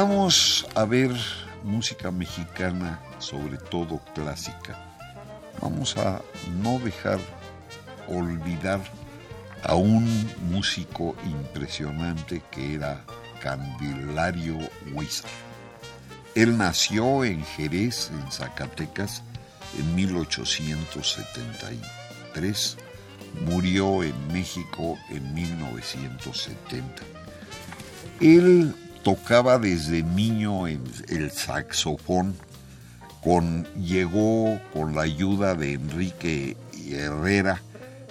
Vamos a ver música mexicana, sobre todo clásica, vamos a no dejar olvidar a un músico impresionante que era Candelario Huizar. Él nació en Jerez, en Zacatecas, en 1873, murió en México en 1970. Él tocaba desde niño el, el saxofón, con, llegó con la ayuda de Enrique Herrera,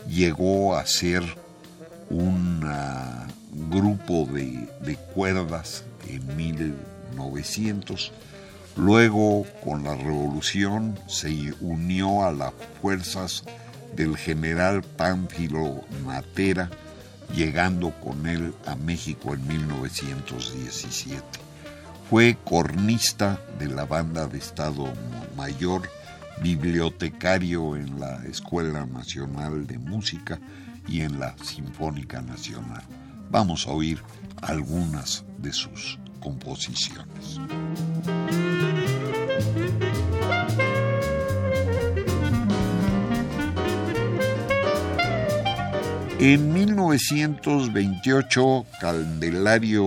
llegó a ser un uh, grupo de, de cuerdas en 1900. Luego, con la revolución, se unió a las fuerzas del general Pánfilo Matera, llegando con él a México en 1917. Fue cornista de la banda de Estado Mayor, bibliotecario en la Escuela Nacional de Música y en la Sinfónica Nacional. Vamos a oír algunas de sus composiciones. En 1928, Candelario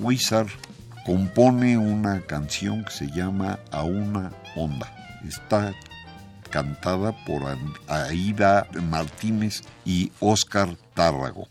Huizar compone una canción que se llama A una onda. Está cantada por Aida Martínez y Óscar Tárrago.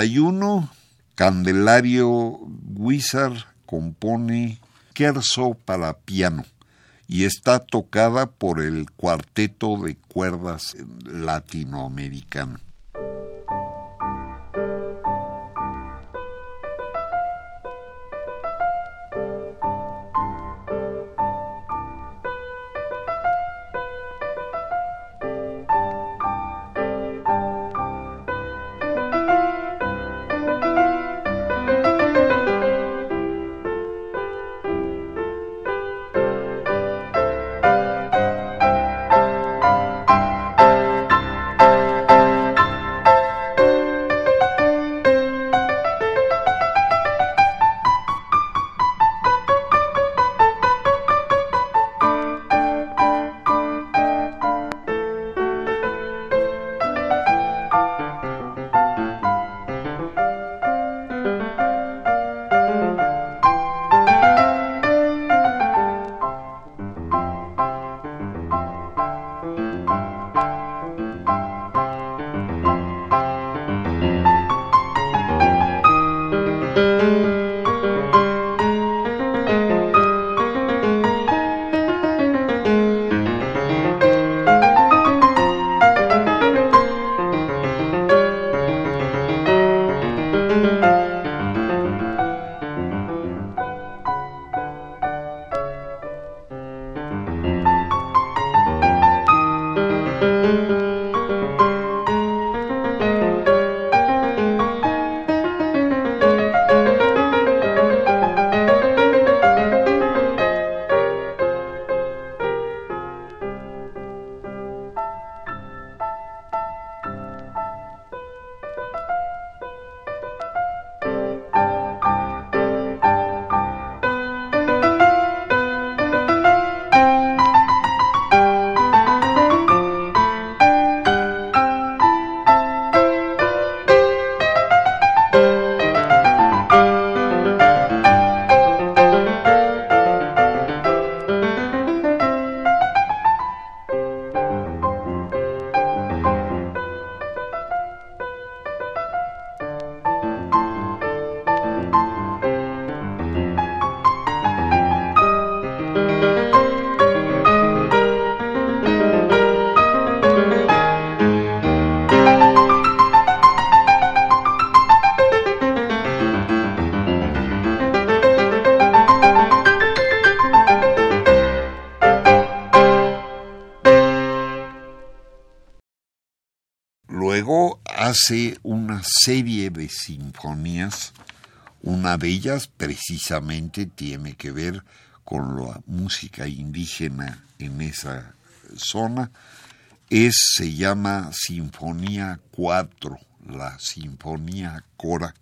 31, Candelario Wizard compone Kerso para piano y está tocada por el cuarteto de cuerdas latinoamericano. Una serie de sinfonías. Una de ellas precisamente tiene que ver con la música indígena en esa zona. Es, se llama Sinfonía 4, la Sinfonía Cora.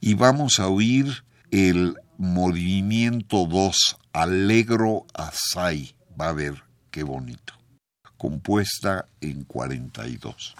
Y vamos a oír el movimiento 2, Alegro Asai. Va a ver qué bonito. Compuesta en 42.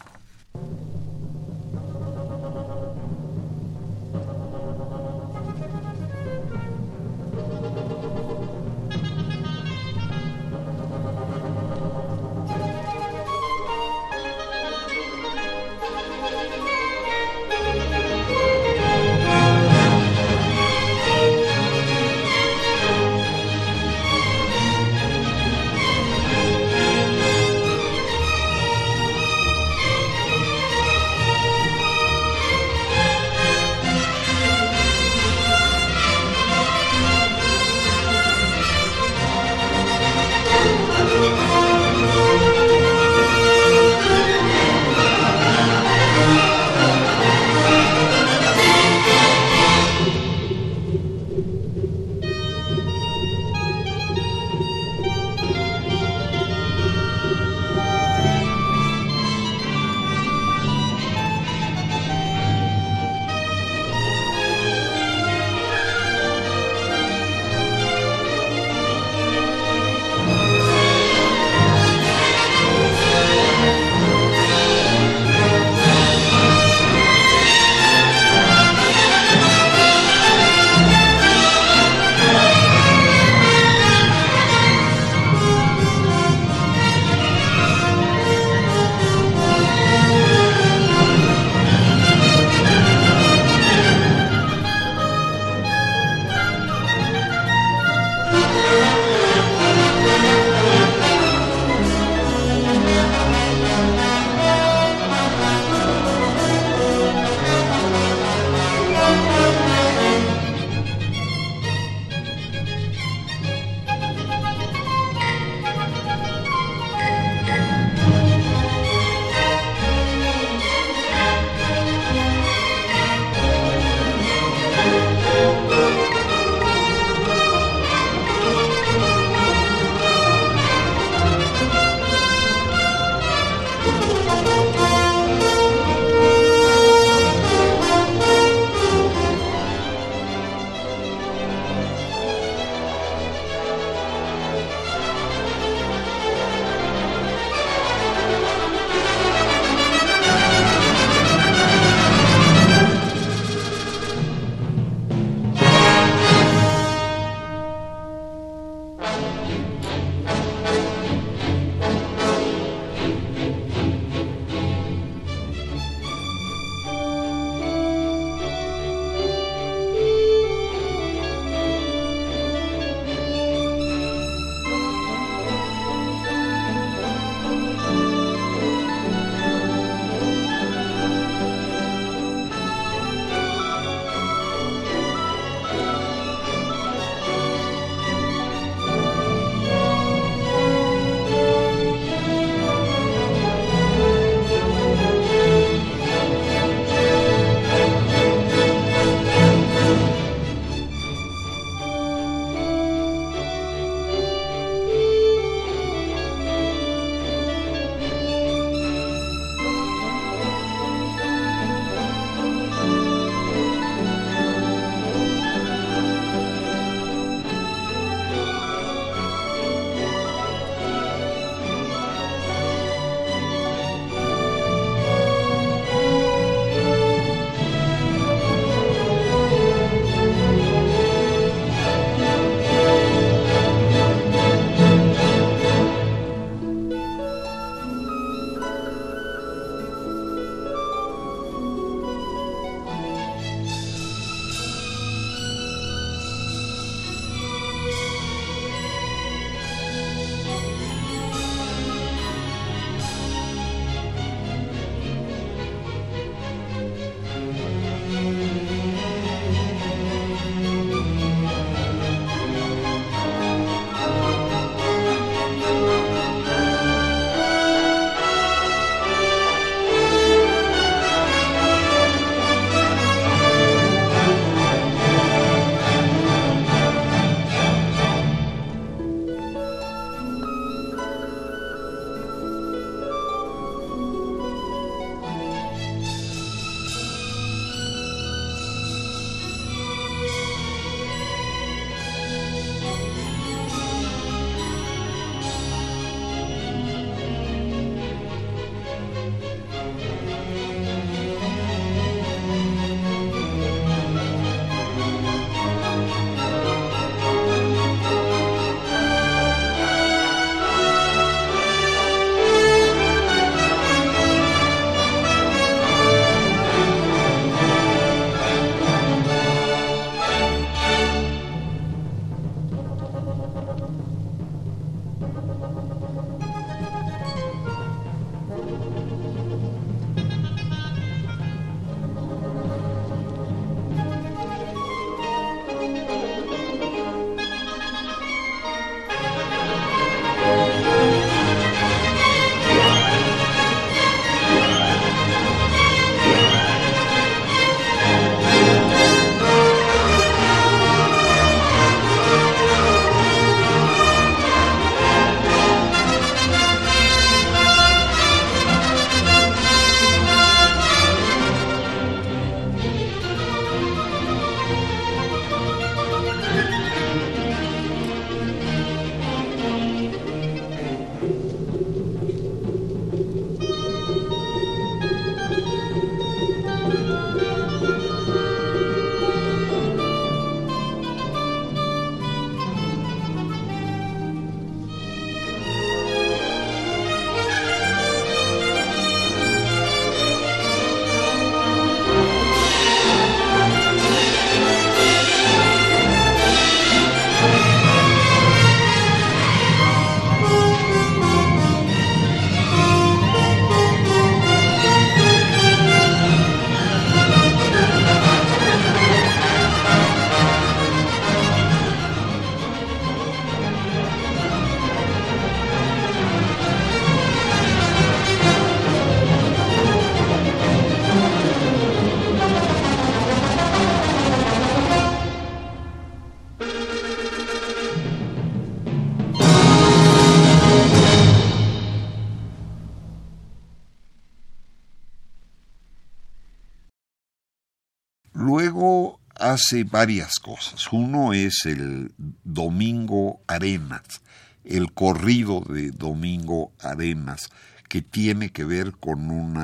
Hace varias cosas. Uno es el Domingo Arenas, el corrido de Domingo Arenas, que tiene que ver con un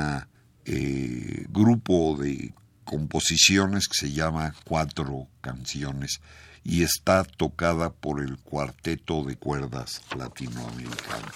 eh, grupo de composiciones que se llama Cuatro Canciones y está tocada por el Cuarteto de Cuerdas Latinoamericano.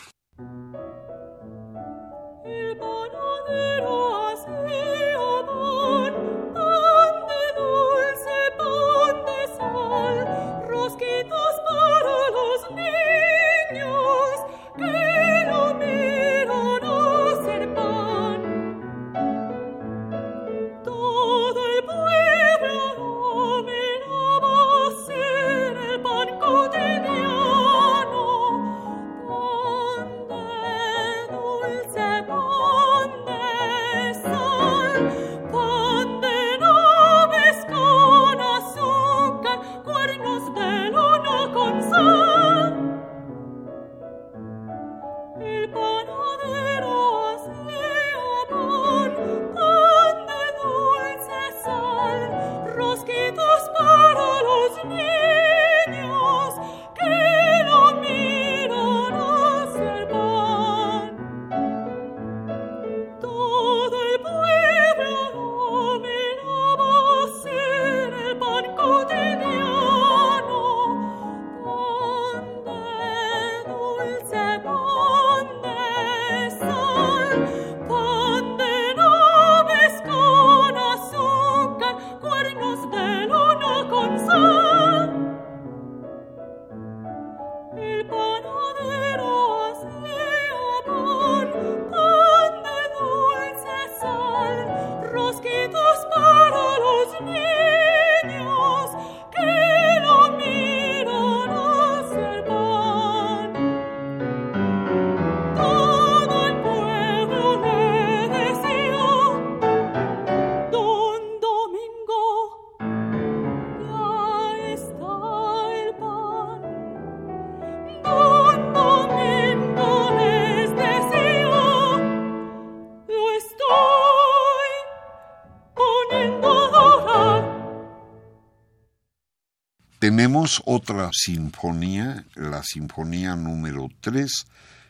Otra sinfonía, la sinfonía número 3,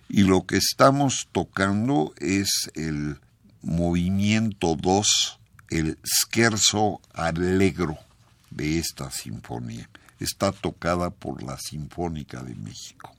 y lo que estamos tocando es el movimiento 2, el scherzo allegro de esta sinfonía. Está tocada por la Sinfónica de México.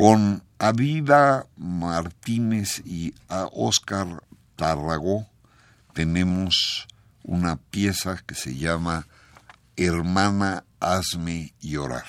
Con Avida Martínez y a Oscar Tarragó tenemos una pieza que se llama Hermana, hazme llorar.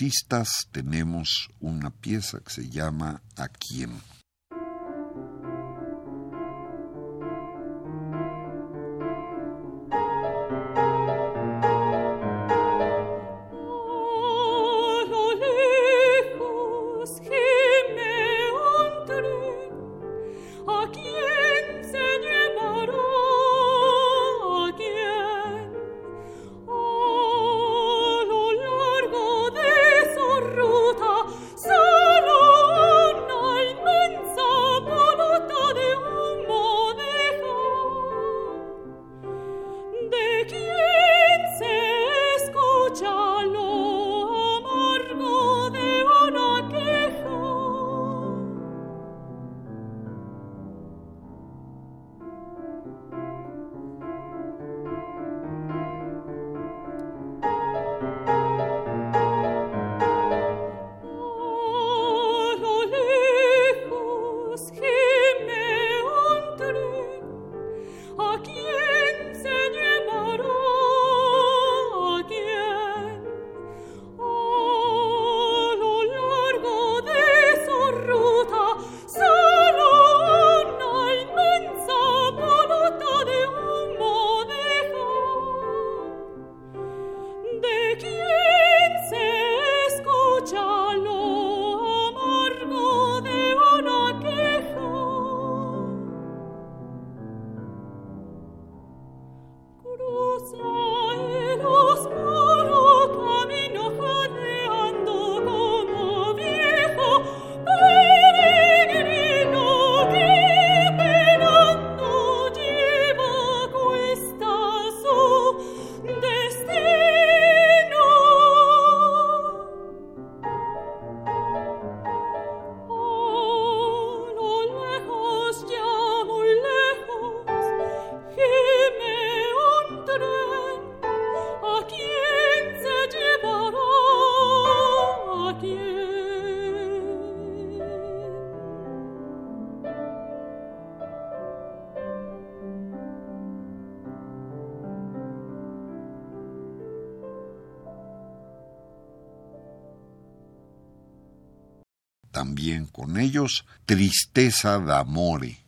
Artistas tenemos una pieza que se llama ¿A quién? También con ellos Tristeza d'amore.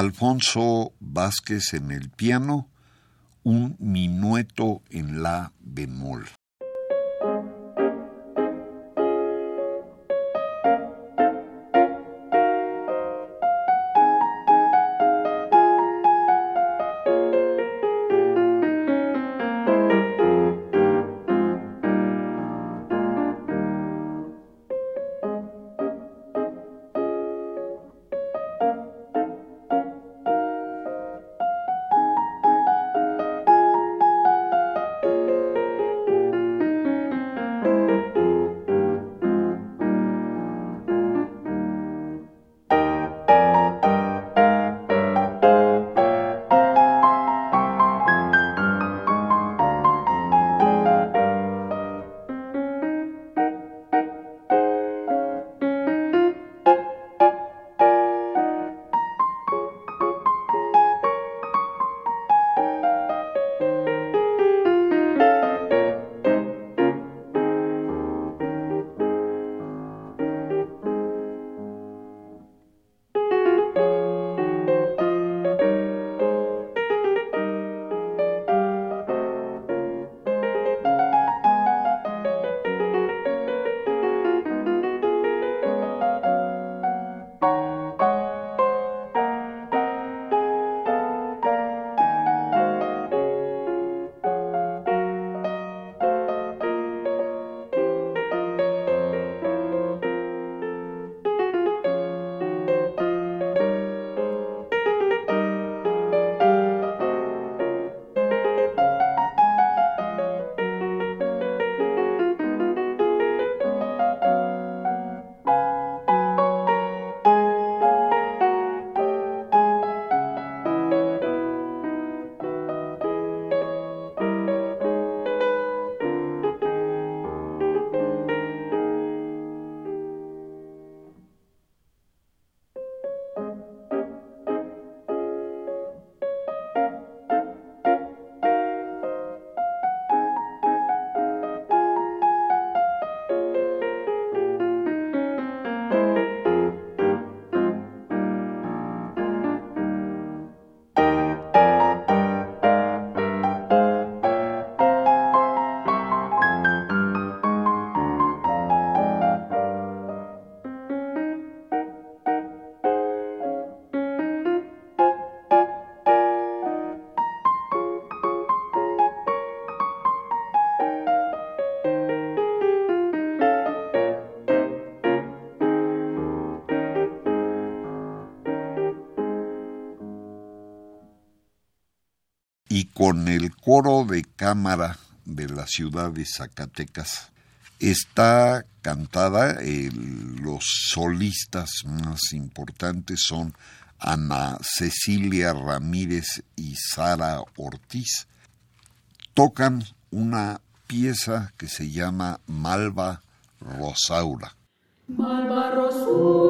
Alfonso Vázquez en el piano, un minueto en la bemol. Con el coro de cámara de la ciudad de Zacatecas. Está cantada, los solistas más importantes son Ana Cecilia Ramírez y Sara Ortiz. Tocan una pieza que se llama Malva Rosaura. Malva Rosaura,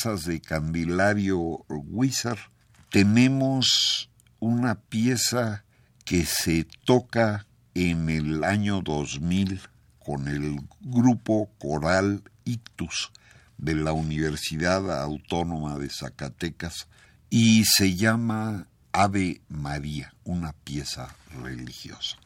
de Candelario Wizard, tenemos una pieza que se toca en el año 2000 con el grupo coral Ictus de la Universidad Autónoma de Zacatecas y se llama Ave María, una pieza religiosa.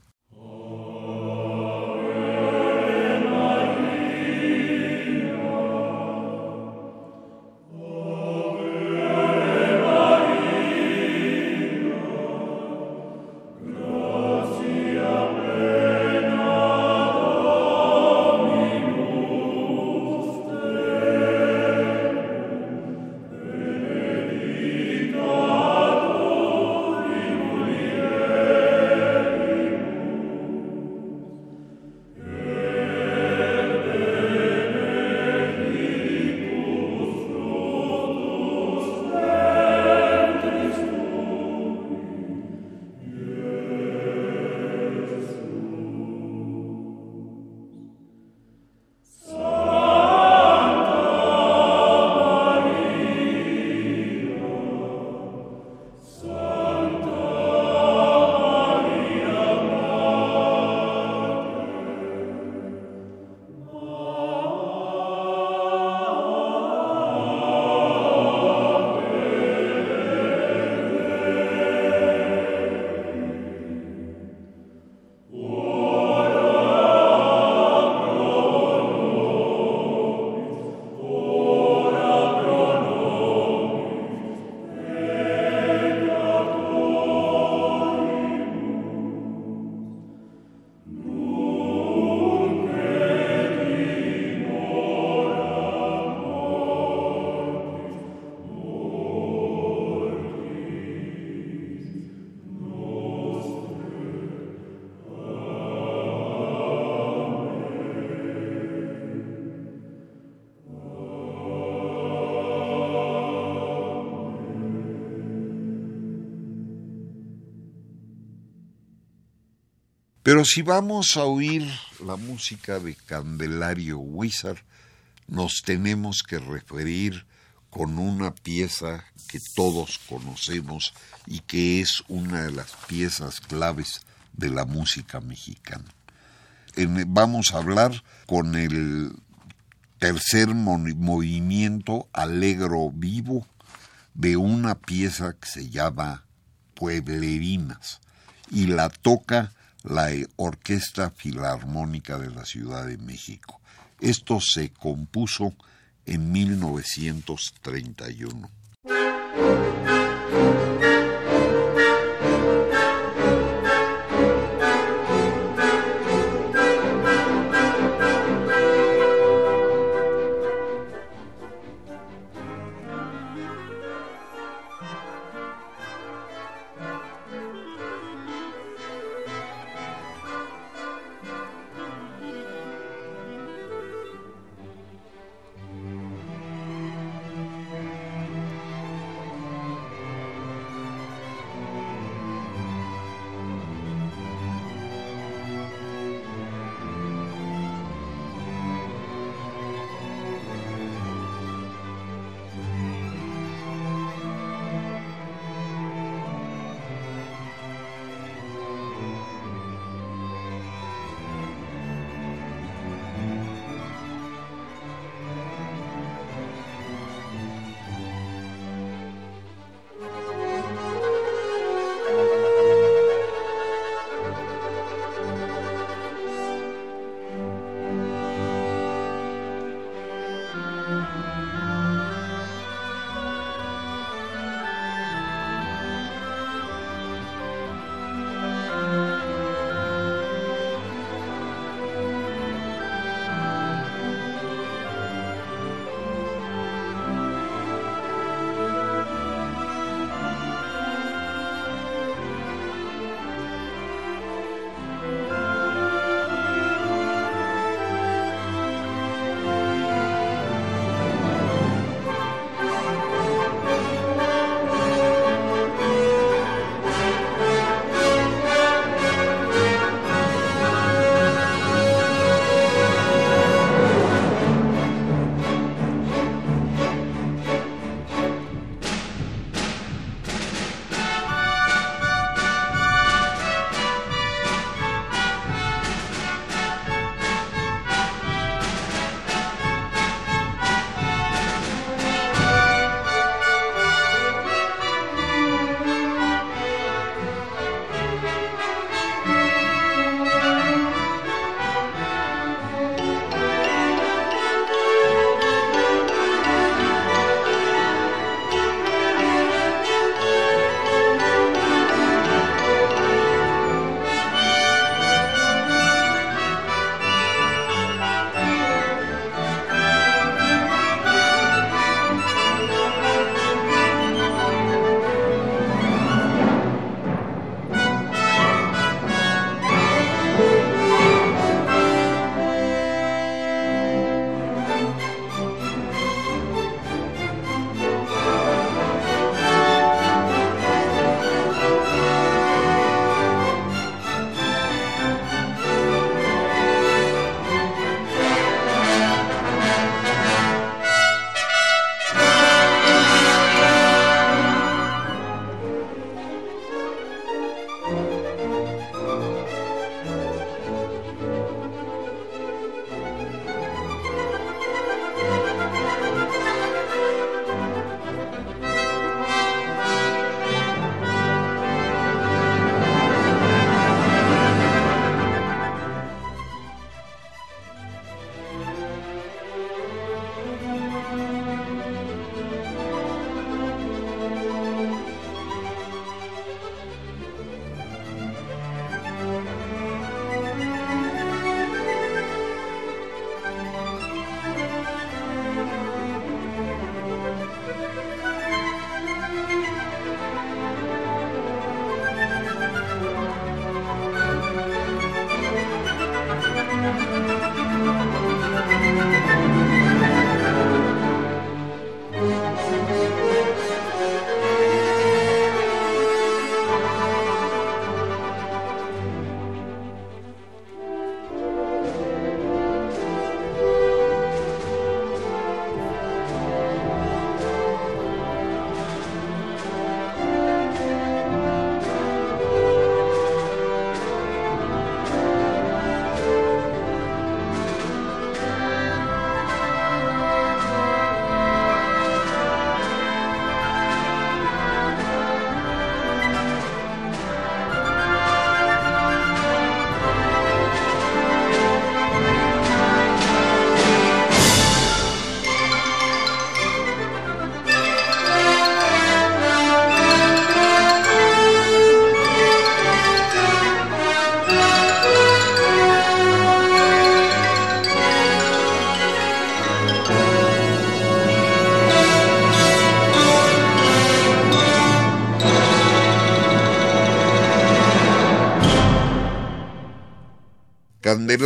Pero si vamos a oír la música de Candelario Wizard, nos tenemos que referir con una pieza que todos conocemos y que es una de las piezas claves de la música mexicana. Vamos a hablar con el tercer movimiento alegro vivo de una pieza que se llama Pueblerinas y la toca la Orquesta Filarmónica de la Ciudad de México. Esto se compuso en 1931.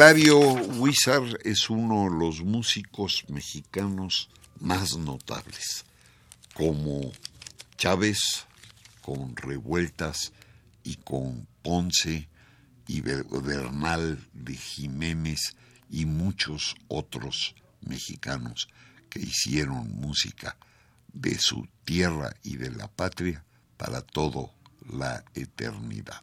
Candelario Huizar es uno de los músicos mexicanos más notables, como Chávez, con Revueltas y con Ponce y Bernal de Jiménez y muchos otros mexicanos que hicieron música de su tierra y de la patria para toda la eternidad.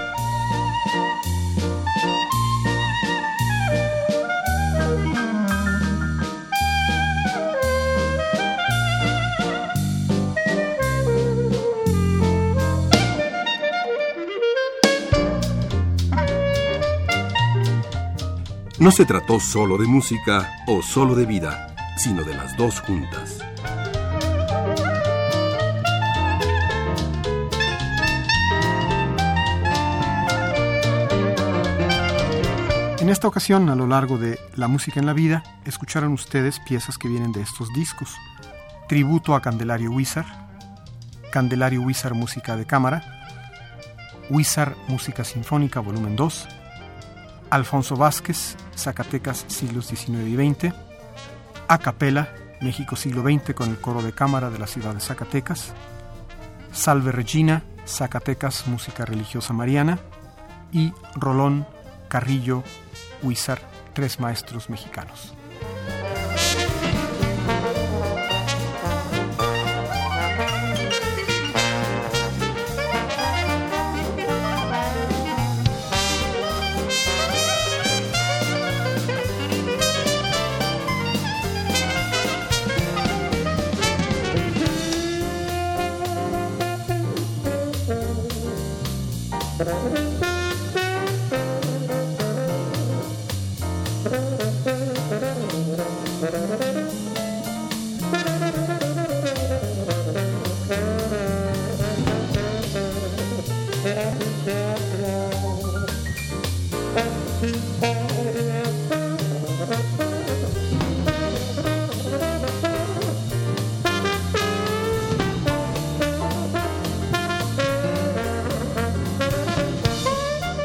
No se trató solo de música o solo de vida, sino de las dos juntas. En esta ocasión, a lo largo de La Música en la Vida, escucharon ustedes piezas que vienen de estos discos. Tributo a Candelario Wizard, Candelario Wizard Música de Cámara, Wizard Música Sinfónica Volumen 2, Alfonso Vázquez, Zacatecas siglos XIX y XX, A Capela, México siglo XX con el coro de cámara de la ciudad de Zacatecas, Salve Regina, Zacatecas Música Religiosa Mariana. Y Rolón Carrillo Huizar, tres maestros mexicanos.